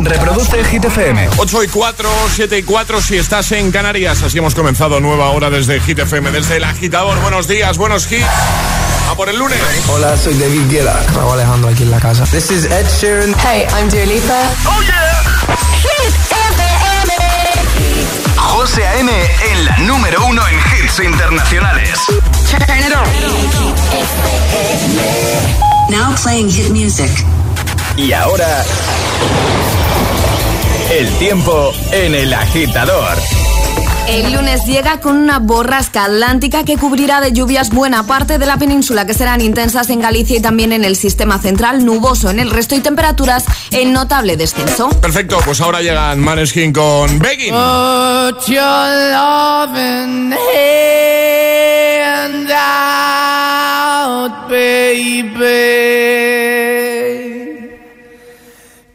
Reproduce Hit FM. 8 y 4, 7 y 4 si estás en Canarias. Así hemos comenzado nueva hora desde Hit FM, desde el agitador. Buenos días, buenos hits. A por el lunes. Hola, soy David Guetta. Raúl Alejandro aquí en la casa. This is Ed Sheeran. Hey, I'm Dua Lipa. Oh yeah. Hit FM. José A.M. en la número uno en hits internacionales. Turn it on. Now playing hit music. Y ahora... El tiempo en el agitador. El lunes llega con una borrasca atlántica que cubrirá de lluvias buena parte de la península, que serán intensas en Galicia y también en el sistema central, nuboso en el resto y temperaturas en notable descenso. Perfecto, pues ahora llegan Maneskin con Begging. Put your loving hand out, baby.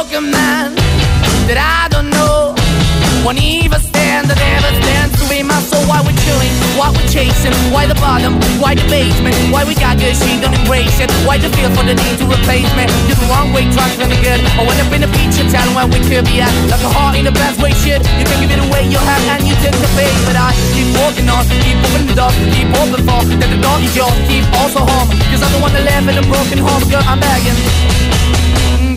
Broken man that I don't know. Won't even stand, I never stand to be my soul. Why we chilling? Why we chasing? Why the bottom? Why the basement? Why we got good, she don't embrace it? Why the feel for the need to replace me? You're the wrong way, trying to good. I went up in the feature town where we could be at. Like a heart in the best way, shit. You can give it away, you have, and you take the bait. But I keep walking on, keep opening the door, keep open for. That the door is yours, keep also home. Cause I'm the one that live in a broken home, girl, I'm begging.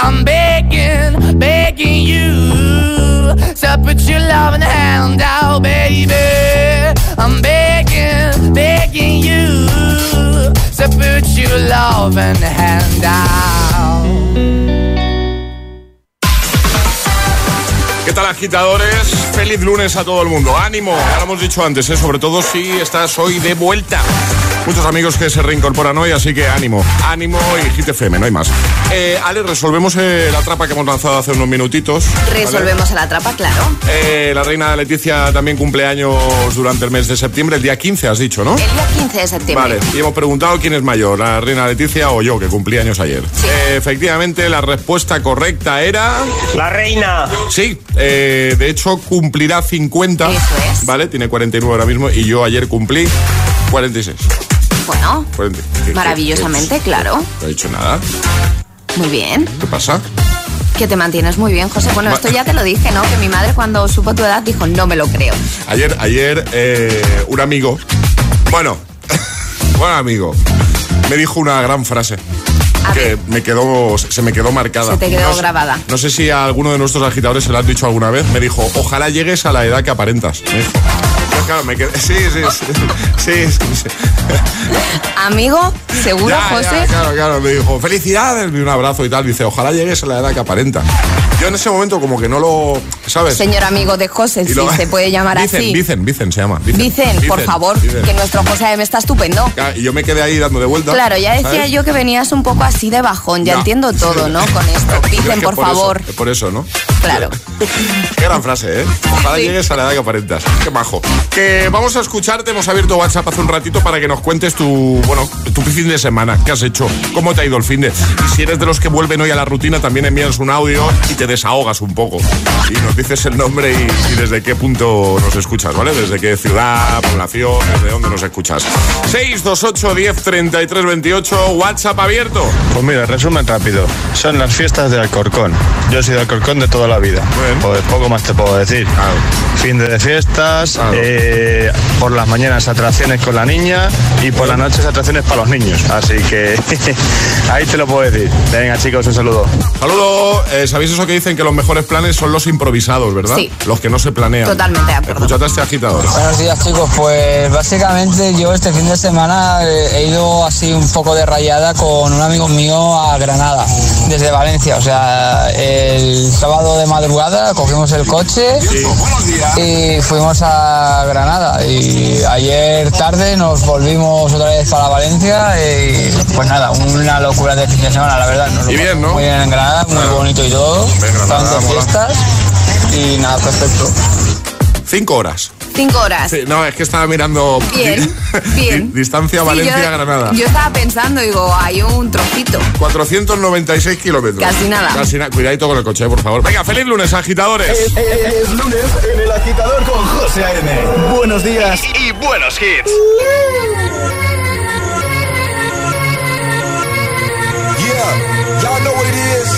I'm begging, begging you to put your loving hand out, baby. I'm begging, begging you to put your loving hand out. ¿Qué tal agitadores? Feliz lunes a todo el mundo. Ánimo, ya lo hemos dicho antes, ¿eh? sobre todo si estás hoy de vuelta. Muchos amigos que se reincorporan hoy, así que ánimo, ánimo y Hit FM, no hay más. Eh, Ale, resolvemos eh, la trapa que hemos lanzado hace unos minutitos. ¿vale? Resolvemos a la trapa, claro. Eh, la reina Leticia también cumple años durante el mes de septiembre, el día 15 has dicho, ¿no? El día 15 de septiembre. Vale, y hemos preguntado quién es mayor, la reina Leticia o yo, que cumplí años ayer. Eh, efectivamente, la respuesta correcta era... La reina. Sí, eh, de hecho cumplirá 50, Eso es. ¿vale? Tiene 49 ahora mismo y yo ayer cumplí 46. Bueno, 40. ¿Qué- qué- maravillosamente, qué- claro. No he dicho nada. Muy bien. ¿Qué pasa? Que te mantienes muy bien, José. Bueno, Ma- esto ya te lo dije, ¿no? Que mi madre cuando supo tu edad dijo, no me lo creo. Ayer, ayer eh, un amigo, bueno, buen amigo, me dijo una gran frase. Que me quedó, se me quedó marcada. Se te quedó No grabada. No sé si a alguno de nuestros agitadores se lo has dicho alguna vez. Me dijo, ojalá llegues a la edad que aparentas. Me dijo. Yo, claro, me quedé- sí, sí, sí, sí, sí, sí. Amigo, seguro, Ya, José. ya, claro, claro, me dijo, felicidades, un abrazo y tal. Dice, ojalá llegues a la edad que aparenta. Yo en ese momento como que no lo, ¿sabes? Señor amigo de José, si lo- se puede llamar Vicen, así. Vicen, Vicen se llama. Vicen, Vicen, por Vicen, favor, Vicen. que nuestro José AM está estupendo. Y yo me quedé ahí dando de vuelta. Claro, ya decía ¿sabes? yo que venías un poco así de bajón, ya entiendo todo, ¿no? Con esto. Es que por, favor. por eso, ¿no? Claro. Qué gran frase, ¿eh? Ojalá Sí. llegues a la edad que aparentas. Qué majo. Que vamos a escucharte. Hemos abierto WhatsApp hace un ratito para que nos cuentes tu, bueno, tu fin de semana. ¿Qué has hecho? ¿Cómo te ha ido el fin de? Y si eres de los que vuelven hoy a la rutina, también envías un audio y te desahogas un poco. Y nos dices el nombre y, y desde qué punto nos escuchas, ¿vale? Desde qué ciudad, población, desde dónde nos escuchas. 628 10 33 28, WhatsApp abierto. Pues mira, resumen rápido. Son las fiestas de Alcorcón. Yo soy de Alcorcón de toda la vida. bien. Pues poco más te puedo decir. Claro. Fin de fiestas, Claro. eh, por las mañanas atracciones con la niña y por las noches atracciones para los niños. Así que ahí te lo puedo decir. Venga chicos, un saludo. Saludo. Eh, ¿Sabéis eso que dicen que los mejores planes son los improvisados, verdad? Sí. Los que no se planean. Totalmente de acuerdo. Escuchate a este agitador. Buenos días chicos, pues básicamente yo este fin de semana eh, he ido así un poco de rayada con un amigo mío a Granada, desde Valencia, o sea, el sábado de madrugada cogimos el coche y fuimos a Granada y ayer tarde nos volvimos otra vez para Valencia y pues nada, una locura de fin de semana, la verdad. Nos Y bien, ¿no? Muy bien en Granada, muy bonito y todo, Mola. fiestas y nada, perfecto. Cinco horas. Cinco horas. Sí, no, es que estaba mirando. Bien, bien. Di- Distancia Sí, Valencia-Granada. yo, yo estaba pensando, digo, hay un trocito. 496 kilómetros. Casi nada. Casi nada. Cuidadito con el coche, por favor. Venga, feliz lunes, agitadores. Es lunes en el agitador con José A.M. Buenos días. Y buenos hits. Yeah, y'all know what it is.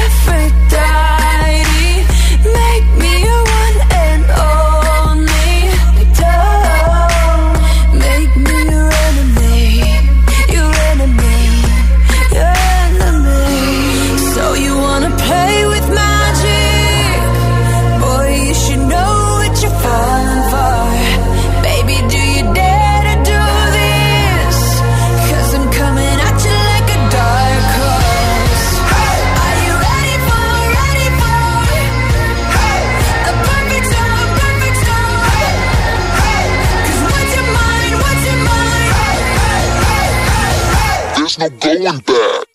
own back.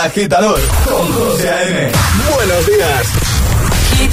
El agitador con José A.M. Buenos días. Hit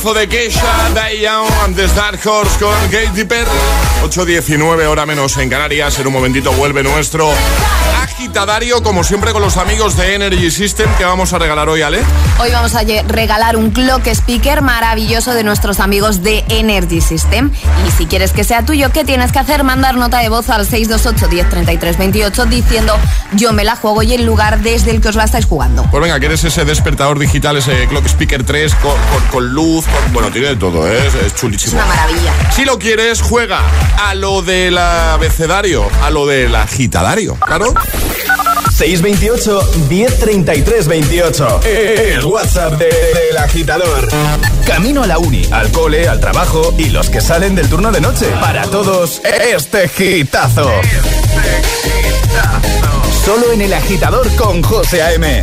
temazo de Keisha, Die Young and the Star Horse con Katy Perry. 8.19, hora menos en Canarias. En un momentito vuelve nuestro agitadario, como siempre con los amigos de Energy System, que vamos a regalar hoy, Ale. Hoy vamos a regalar un clock speaker maravilloso de nuestros amigos de Energy System. Y si quieres que sea tuyo, ¿qué tienes que hacer? Mandar nota de voz al 628-103328 diciendo yo me la juego y el lugar desde el que os la estáis jugando. Pues venga, ¿quieres ese despertador digital, ese clock speaker 3 con, con, con luz, bueno, tiene de todo, ¿eh? es, es chulísimo. Una maravilla. Si lo quieres, juega a lo del abecedario, a lo del agitadario, claro. 628 1033 28. El WhatsApp de- del agitador. Camino a la uni, al cole, al trabajo y los que salen del turno de noche. Para todos, este gitazo. Solo en el agitador con José A.M.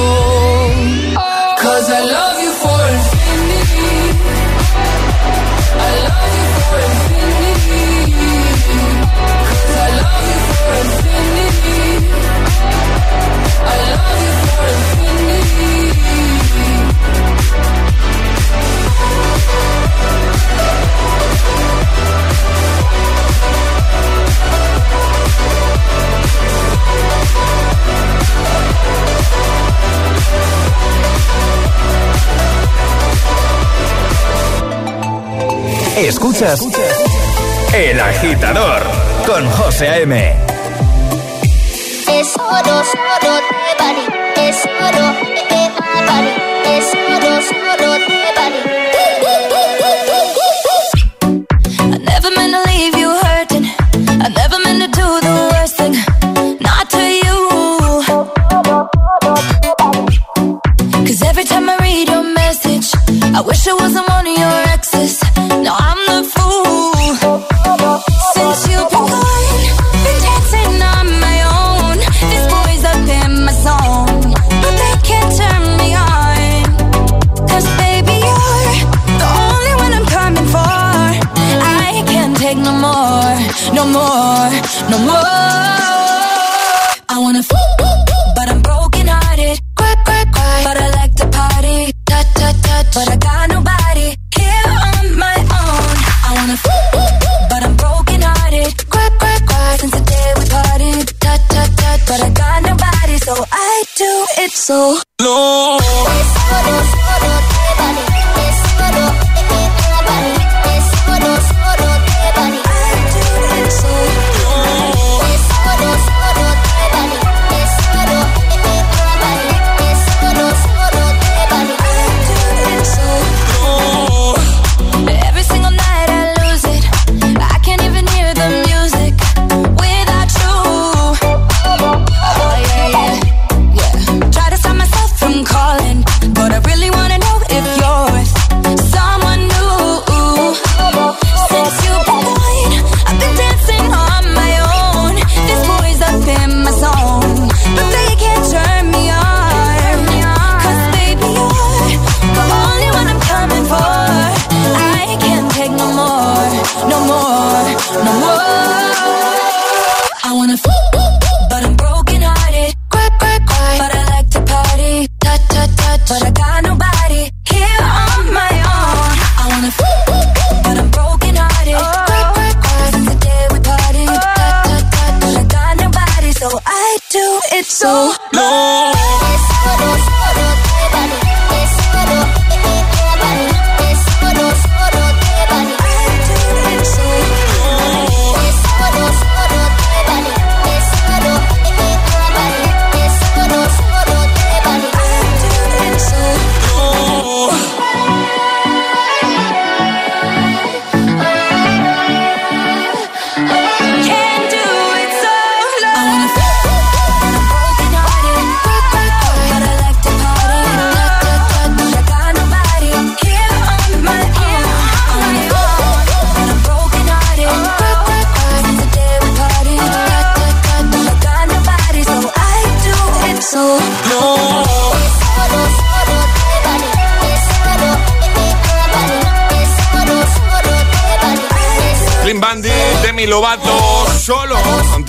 Escuchas El agitador con José A.M. Es oro, Bali. Es oro good, but I got nobody here on my own. I wanna, but I'm broken hearted. Cry, cry, cry since the day we parted. Tut, tut, tut, but I got nobody, so I do it so. No.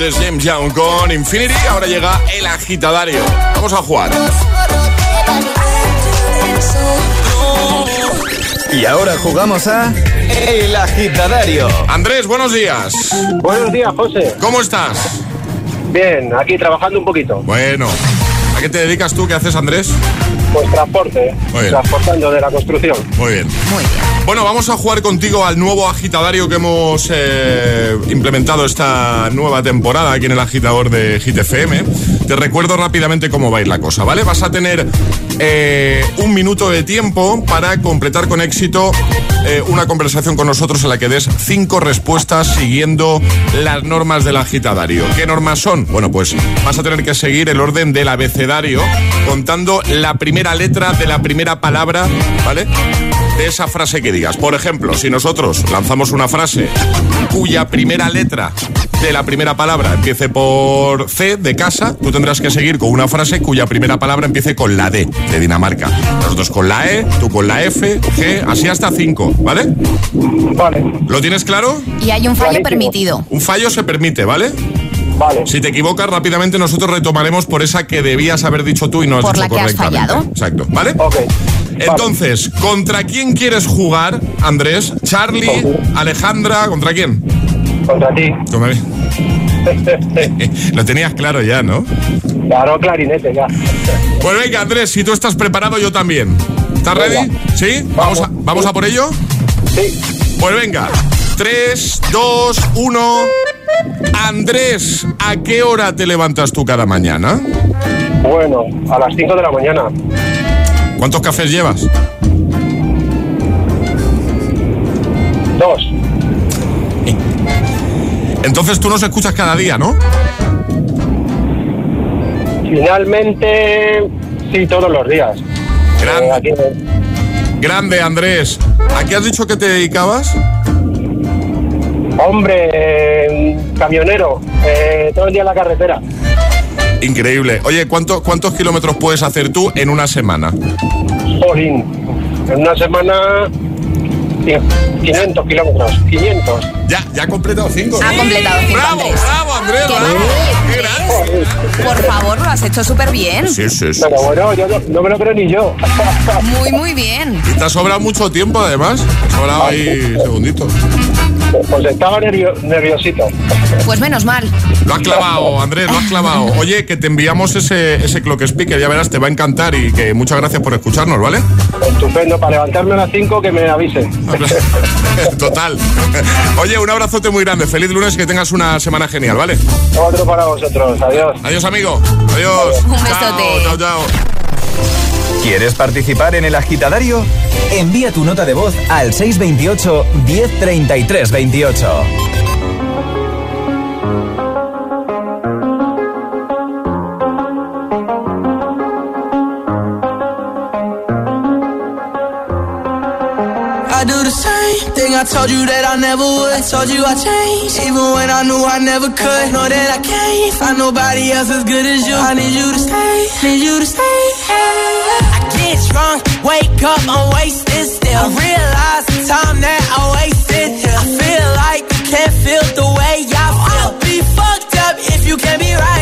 Antes James Young con Infinity. Ahora llega el agitadario. Vamos a jugar. Y ahora jugamos a El Agitadario. Andrés, buenos días. Buenos días, José. ¿Cómo estás? Bien, aquí trabajando un poquito. Bueno. ¿A qué te dedicas tú? ¿Qué haces, Andrés? Pues transporte, Muy bien. transportando de la construcción. Muy bien. Muy bien. Bueno, vamos a jugar contigo al nuevo agitadario que hemos eh, implementado esta nueva temporada aquí en el agitador de Hit FM. Te recuerdo rápidamente cómo va a ir la cosa, ¿vale? Vas a tener eh, un minuto de tiempo para completar con éxito eh, una conversación con nosotros en la que des cinco respuestas siguiendo las normas del agitadario. ¿Qué normas son? Bueno, pues vas a tener que seguir el orden del abecedario contando la primera letra de la primera palabra, ¿vale? de esa frase que digas. Por ejemplo, si nosotros lanzamos una frase cuya primera letra de la primera palabra empiece por C de casa, tú tendrás que seguir con una frase cuya primera palabra empiece con la D de Dinamarca. Nosotros con la E, tú con la F, G, así hasta 5, ¿vale? Vale, ¿Lo tienes claro? Y hay un fallo Clarísimo. permitido. Un fallo se permite, ¿vale? Vale. Si te equivocas rápidamente nosotros retomaremos por esa que debías haber dicho tú y no has Por dicho la que has fallado. Exacto, ¿vale? Ok. Entonces, ¿contra quién quieres jugar, Andrés? ¿Charlie? ¿Alejandra? ¿Contra quién? Contra ti. Lo tenías claro ya, ¿no? Claro, clarinete, ya. Pues venga, Andrés, si tú estás preparado, yo también. ¿Estás ready? ¿Sí? ¿Vamos a, ¿Vamos a por ello? Sí, Pues venga. 3, 2, 1. Andrés, ¿a qué hora te levantas tú cada mañana? bueno, a las 5 de la mañana. ¿Cuántos cafés llevas? Dos. Entonces tú nos escuchas cada día, ¿no? Finalmente, sí, todos los días. Grande. Eh, aquí, Grande, Andrés. ¿A qué has dicho que te dedicabas? hombre, camionero, eh, todo el día en la carretera. Increíble. Oye, ¿cuánto- ¿cuántos kilómetros puedes hacer tú en una semana? Jolín. En una semana, cien- 500 kilómetros. 500. Ya, ya ha completado cinco. Ha completado cinco, ¡Bravo, Andrés. bravo, Andrés! ¡Qué bravo. maravilla, ¡Qué grande! Andrés! Por favor, lo has hecho súper bien. Sí, sí, sí. Pero bueno, yo no, no me lo creo ni yo. Muy, muy bien. Y te ha sobrado mucho tiempo, además. Te ha sobrado ahí segunditos. Pues estaba nervio- nerviosito. Pues menos mal. Lo has clavado, Andrés, lo has clavado. Oye, que te enviamos ese, ese clock speaker, ya verás, te va a encantar y que muchas gracias por escucharnos, ¿vale? Estupendo, para levantarme a las 5 que me avisen. Total. Oye, un abrazote muy grande. Feliz lunes y que tengas una semana genial, ¿vale? Otro para vosotros, adiós. Adiós, amigo. Adiós. Un Chao, besote. chao, chao. ¿Quieres participar en el agitadario? Envía tu nota de voz al 628 1033 28. I do the same thing I told you that I never would. I told you I changed, even when I knew I never could. Know that I can't find nobody else as good as you. I need you to stay, need you to stay. I get wake up, I'm wasted still. I realize the time that I wasted. I feel like you can't feel the way I feel. I'll be fucked up if you can't be right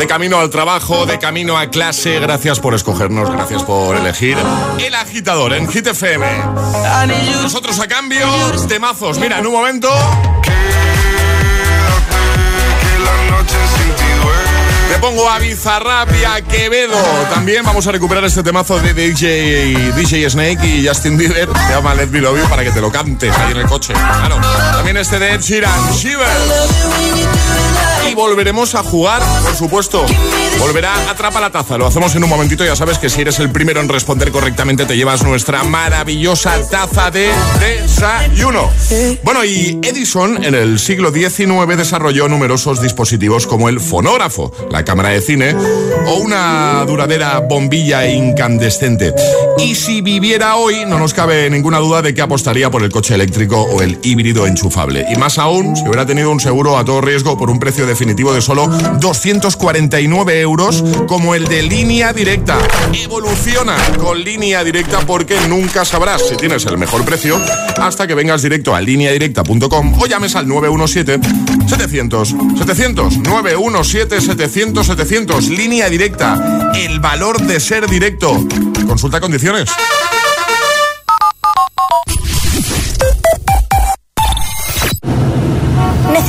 De camino al trabajo, de camino a clase, gracias por escogernos, gracias por elegir el agitador en Hit FM. Nosotros a cambio, temazos. Mira, en un momento te pongo a Bizarrap y a Quevedo. También vamos a recuperar este temazo de DJ, DJ Snake y Justin Bieber. Se llama Let Me Love You para que te lo cantes ahí en el coche. También este de Ed Sheeran, Shiver. Y volveremos a jugar, por supuesto. Volverá Atrapa la Taza. Lo hacemos en un momentito. Ya sabes que si eres el primero en responder correctamente, te llevas nuestra maravillosa taza de desayuno. Bueno, y Edison en el siglo XIX desarrolló numerosos dispositivos como el fonógrafo, la cámara de cine o una duradera bombilla incandescente. Y si viviera hoy, no nos cabe ninguna duda de que apostaría por el coche eléctrico o el híbrido enchufable. Y más aún, si hubiera tenido un seguro a todo riesgo por un precio definitivo de solo 249 euros, como el de línea directa. Evoluciona con línea directa porque nunca sabrás si tienes el mejor precio hasta que vengas directo a lineadirecta.com o llames al 917-700-700. 917-700-700. Línea directa. El valor de ser directo. Consulta condiciones.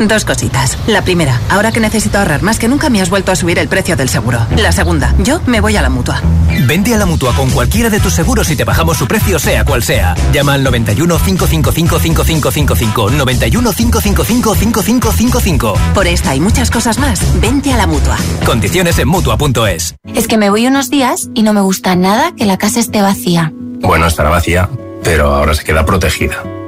Dos cositas. La primera, ahora que necesito ahorrar más que nunca me has vuelto a subir el precio del seguro. La segunda, yo me voy a la mutua. Vente a la mutua con cualquiera de tus seguros y te bajamos su precio, sea cual sea. Llama al 91 555 5555. 91 555 5555. Por esta y muchas cosas más, vente a la mutua. Condiciones en mutua.es. Es que me voy unos días y no me gusta nada que la casa esté vacía. Bueno, estará vacía, pero ahora se queda protegida.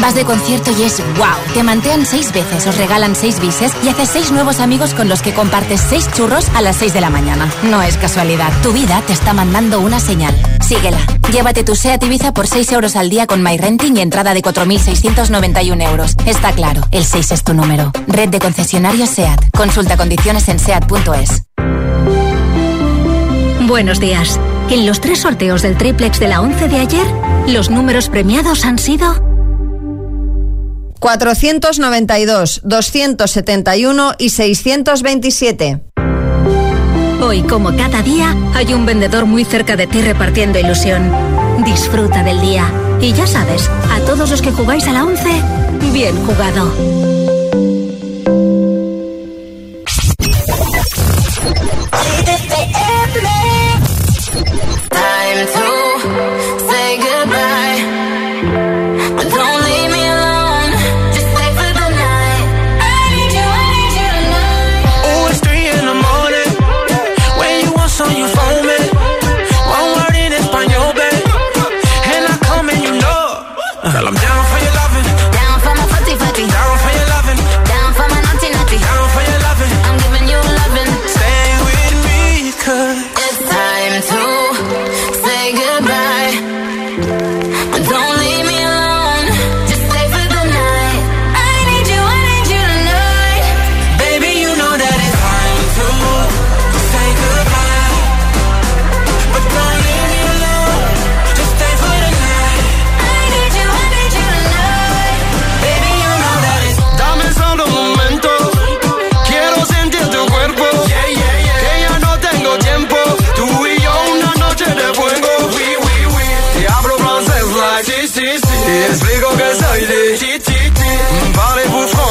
Vas de concierto y es wow. Te mantean seis veces, os regalan seis bises y haces seis nuevos amigos con los que compartes seis churros a las 6 de la mañana. No es casualidad. Tu vida te está mandando una señal. Síguela. Llévate tu SEAT Ibiza por 6 euros al día con MyRenting y entrada de 4.691 euros. Está claro, el 6 es tu número. Red de concesionarios SEAT. Consulta condiciones en SEAT.es. Buenos días. En los tres sorteos del triplex de la 11 de ayer, los números premiados han sido 492, 271 y 627. Hoy, como cada día, hay un vendedor muy cerca de ti repartiendo ilusión. Disfruta del día. Y ya sabes, a todos los que jugáis a la 11, bien jugado.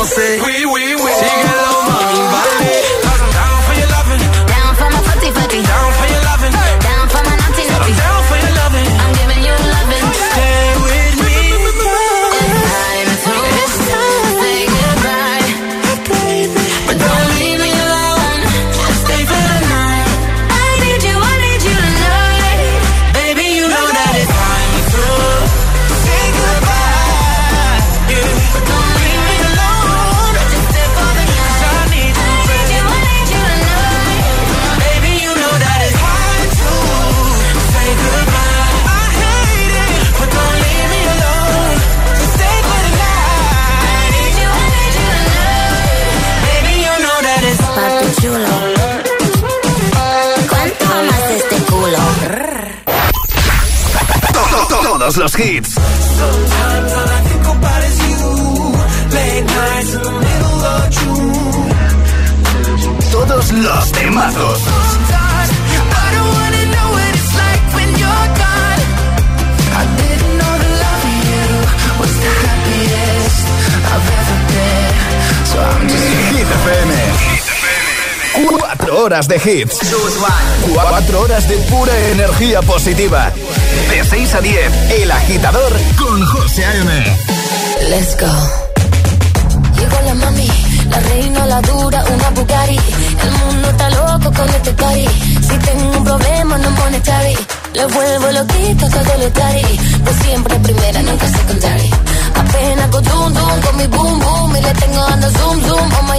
danser. So I'm just Hit FM. Cuatro horas de hits. Cuatro horas de pura energía positiva. De 6 a 10, El Agitador con José A.M. Let's go. Llegó la mami, la reina, la dura, una Bugatti. El mundo está loco con este cari. Si tengo un problema, no monetary. Le vuelvo loquito todo lo cari. Pues siempre primera, nunca secondary. Apenas con zoom zoom, con mi boom boom. Y le tengo dando zoom zoom Miami.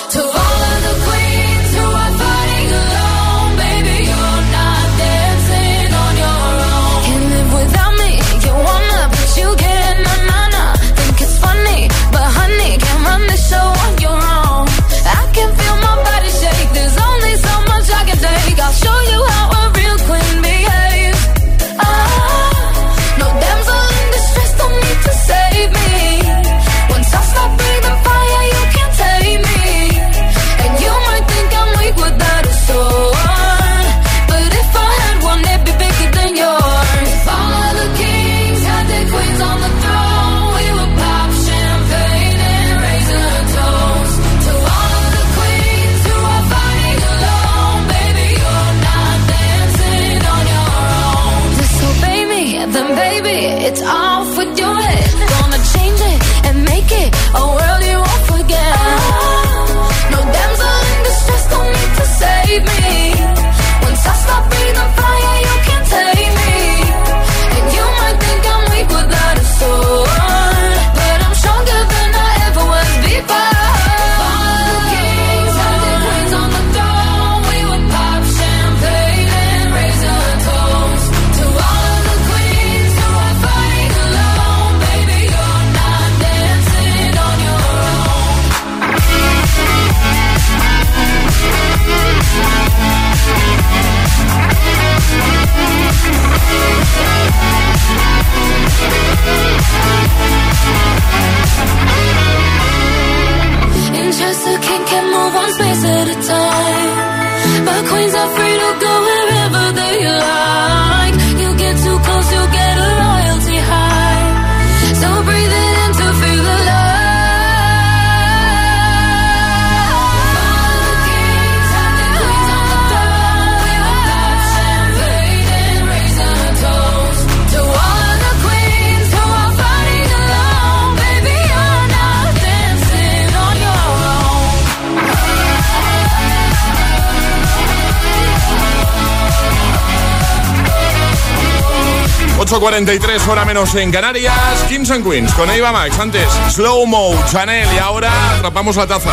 8.43, hora menos en Canarias. Kings and Queens con Eva Max. Antes, Slow Mo, Chanel. Y ahora atrapamos la taza.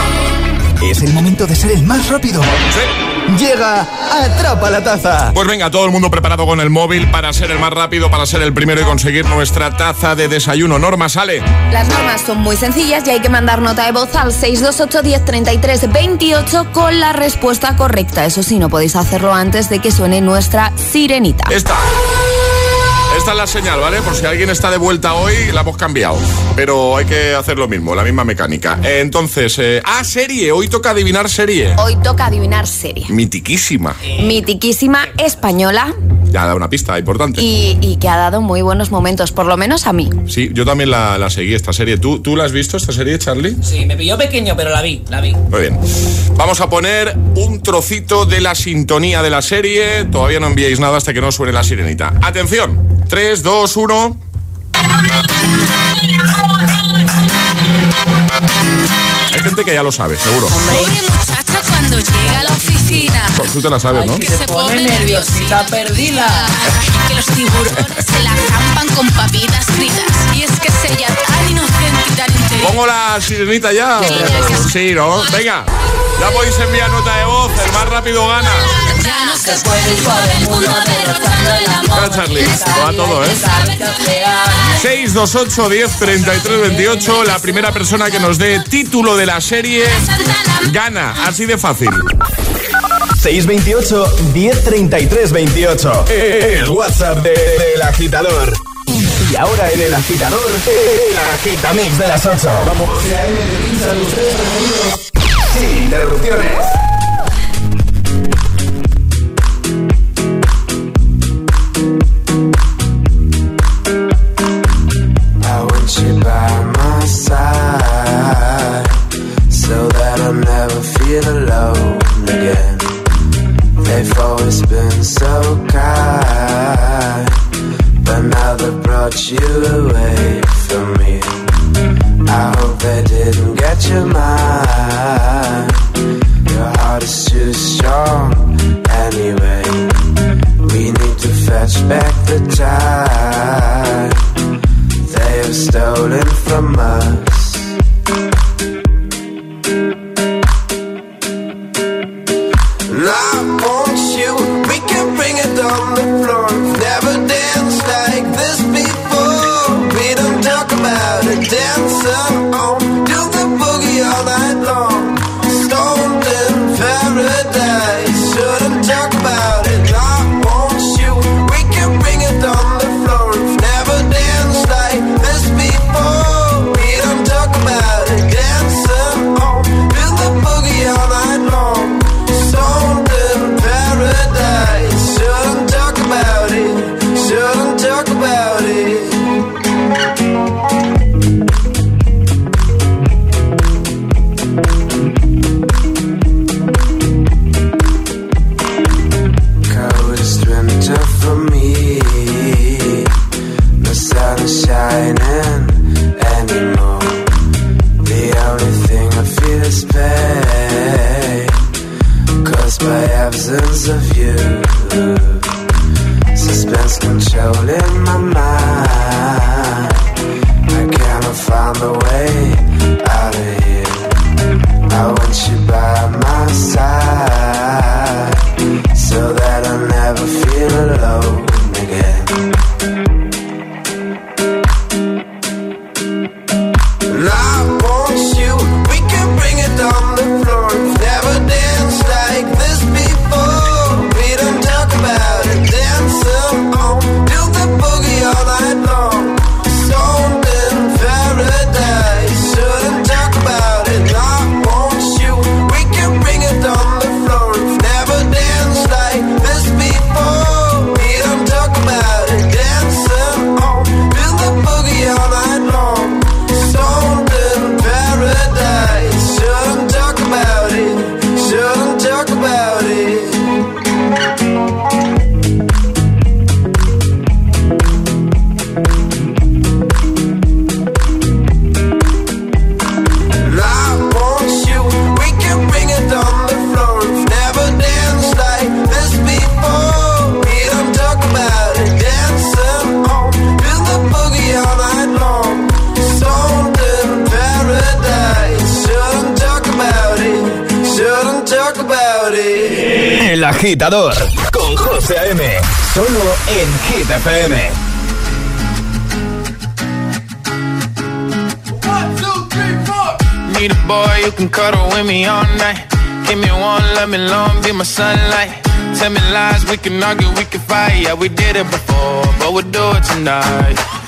Es el momento de ser el más rápido. Llega, atrapa la taza. Pues venga, todo el mundo preparado con el móvil para ser el más rápido, para ser el primero y conseguir nuestra taza de desayuno. Norma, sale. Las normas son muy sencillas y hay que mandar nota de voz al 628 10 33 28 con la respuesta correcta. Eso sí, no podéis hacerlo antes de que suene nuestra sirenita. Esta. Esta es la señal, ¿vale? Por si alguien está de vuelta hoy, la hemos cambiado. Pero hay que hacer lo mismo, la misma mecánica. Entonces, eh, ah, serie. Hoy toca adivinar serie. Hoy toca adivinar serie. Mitiquísima. Mitiquísima española Ya da una pista importante. y, y que ha dado muy buenos momentos, por lo menos a mí. Sí, yo también la, la seguí, esta serie. ¿Tú, ¿Tú la has visto, esta serie, Charlie? Sí, me pilló pequeño, pero la vi, la vi. Muy bien. Vamos a poner un trocito de la sintonía de la serie. Todavía no enviéis nada hasta que no suene la sirenita. Atención. 3, 2, 1. Hay gente que ya lo sabe, seguro. Muchacha cuando llega a la oficina. Pues Tú te la sabes, ¿no? Que se pone nerviosita perdida. Que los tiburones se la zampan con papitas fritas. Y es que es ella tan inocente y tan inteligente. Pongo la sirenita ya. Sí, ¿no? Venga. Ya podéis enviar nota de voz. El más rápido gana. Ya no se puede ir por el mundo derrotando el amor. Venga, Charlie. Lo da todo, ¿eh? 628 10 33 28. La primera persona que nos dé título de la serie gana. Así de fácil. 628 1033 28. El WhatsApp de- del agitador. Y ahora en el agitador, el agitamix de las 8. Vamos. Pain. Caused by absence of you. Suspense controlling my mind. I cannot find a way out of here. I want you by my side agitador con José A.M. Solo en Hit FM. Need a boy you can cuddle with me all night. Give me one, let me long, be my sunlight. Tell me lies, we can argue, we can fight. Yeah, we did it before, but we'll do it tonight.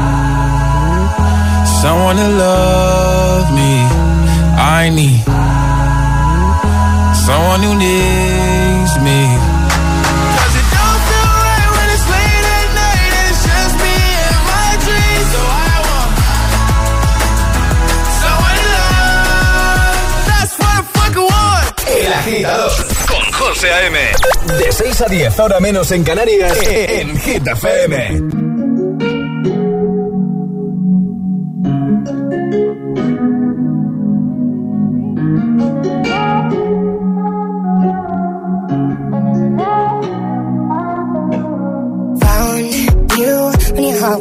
someone to love me. I need someone who needs me. 'Cause it don't feel right when it's late at night. It's just me and my dreams. So I want someone to love. That's what I fucking want. El agitador con José A.M. De 6 a 10, ahora menos en Canarias, en Hit FM.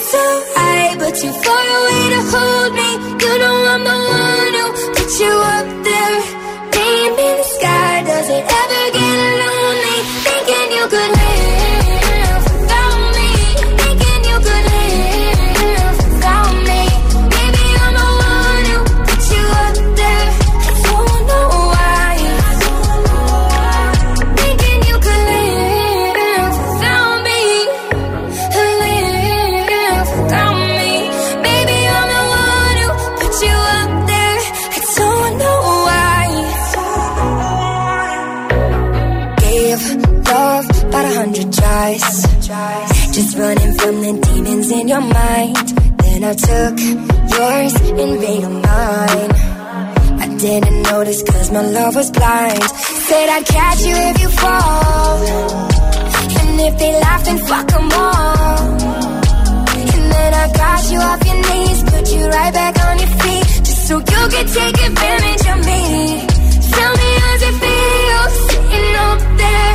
so high, but too far away to hold me. You know I'm the one who put you up there, name in the sky. Does it ever get just running from the demons in your mind. Then I took yours and made them mine. I didn't notice cause my love was blind. Said I'd catch you if you fall. And if they laugh, then fuck them all. And then I got you off your knees, put you right back on your feet, just so you could take advantage of me. Tell me how's it feel sitting up there,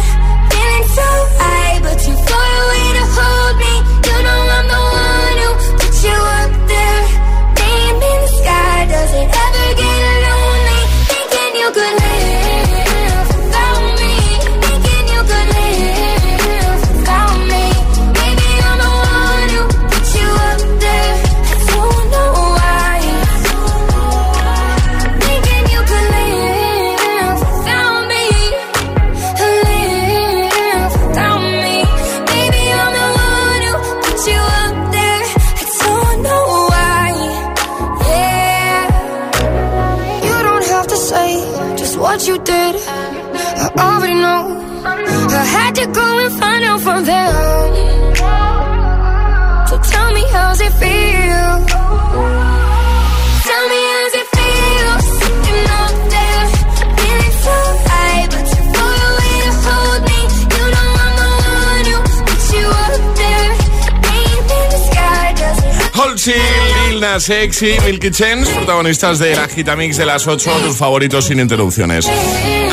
Halsey, Lil Nas X y Milky Chance, protagonistas de la Gitamix de las 8, tus favoritos sin interrupciones.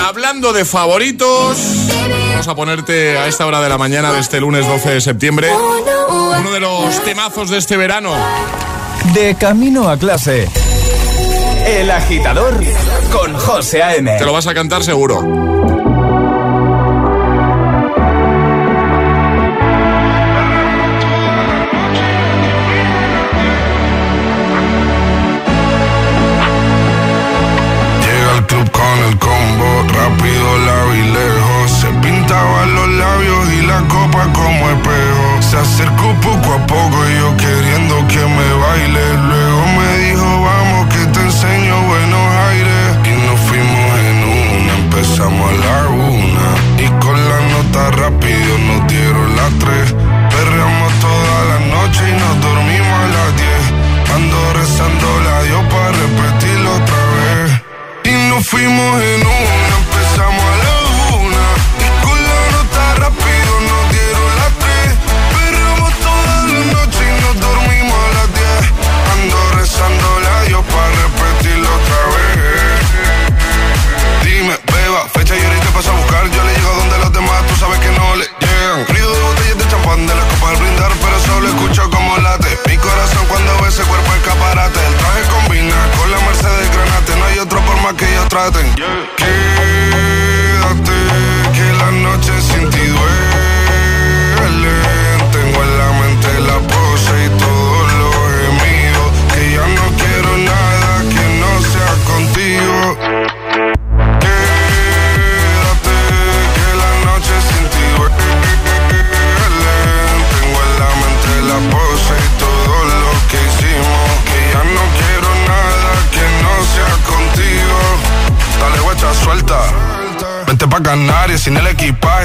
Hablando de favoritos, vamos a ponerte a esta hora de la mañana de este lunes 12 de septiembre uno de los temazos de este verano. De camino a clase. El agitador con José A.M. Te lo vas a cantar seguro.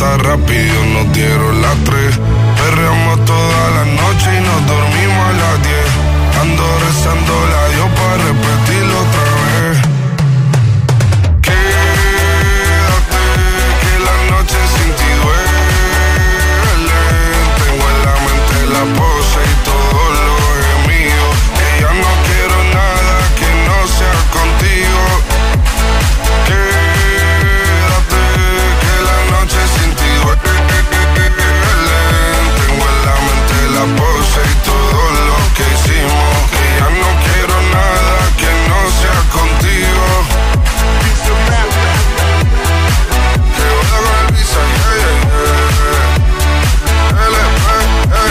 la nota rápido nos dieron las tres. Perreamos toda la noche y nos dormimos a las diez. Ando rezando la Dios para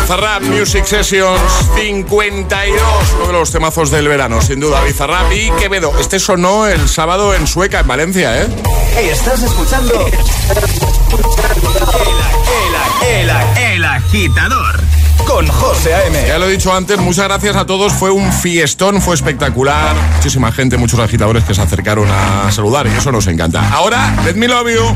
Bizarrap Music Sessions 52, uno de los temazos del verano, sin duda. Bizarrap y Quevedo. Este sonó el sábado en Sueca, en Valencia, ¿eh? Estás escuchando el, el, el, el agitador con José A.M. Ya lo he dicho antes, muchas gracias a todos. Fue un fiestón, fue espectacular. Muchísima gente, muchos agitadores que se acercaron a saludar y eso nos encanta. Ahora, Let Me Love You.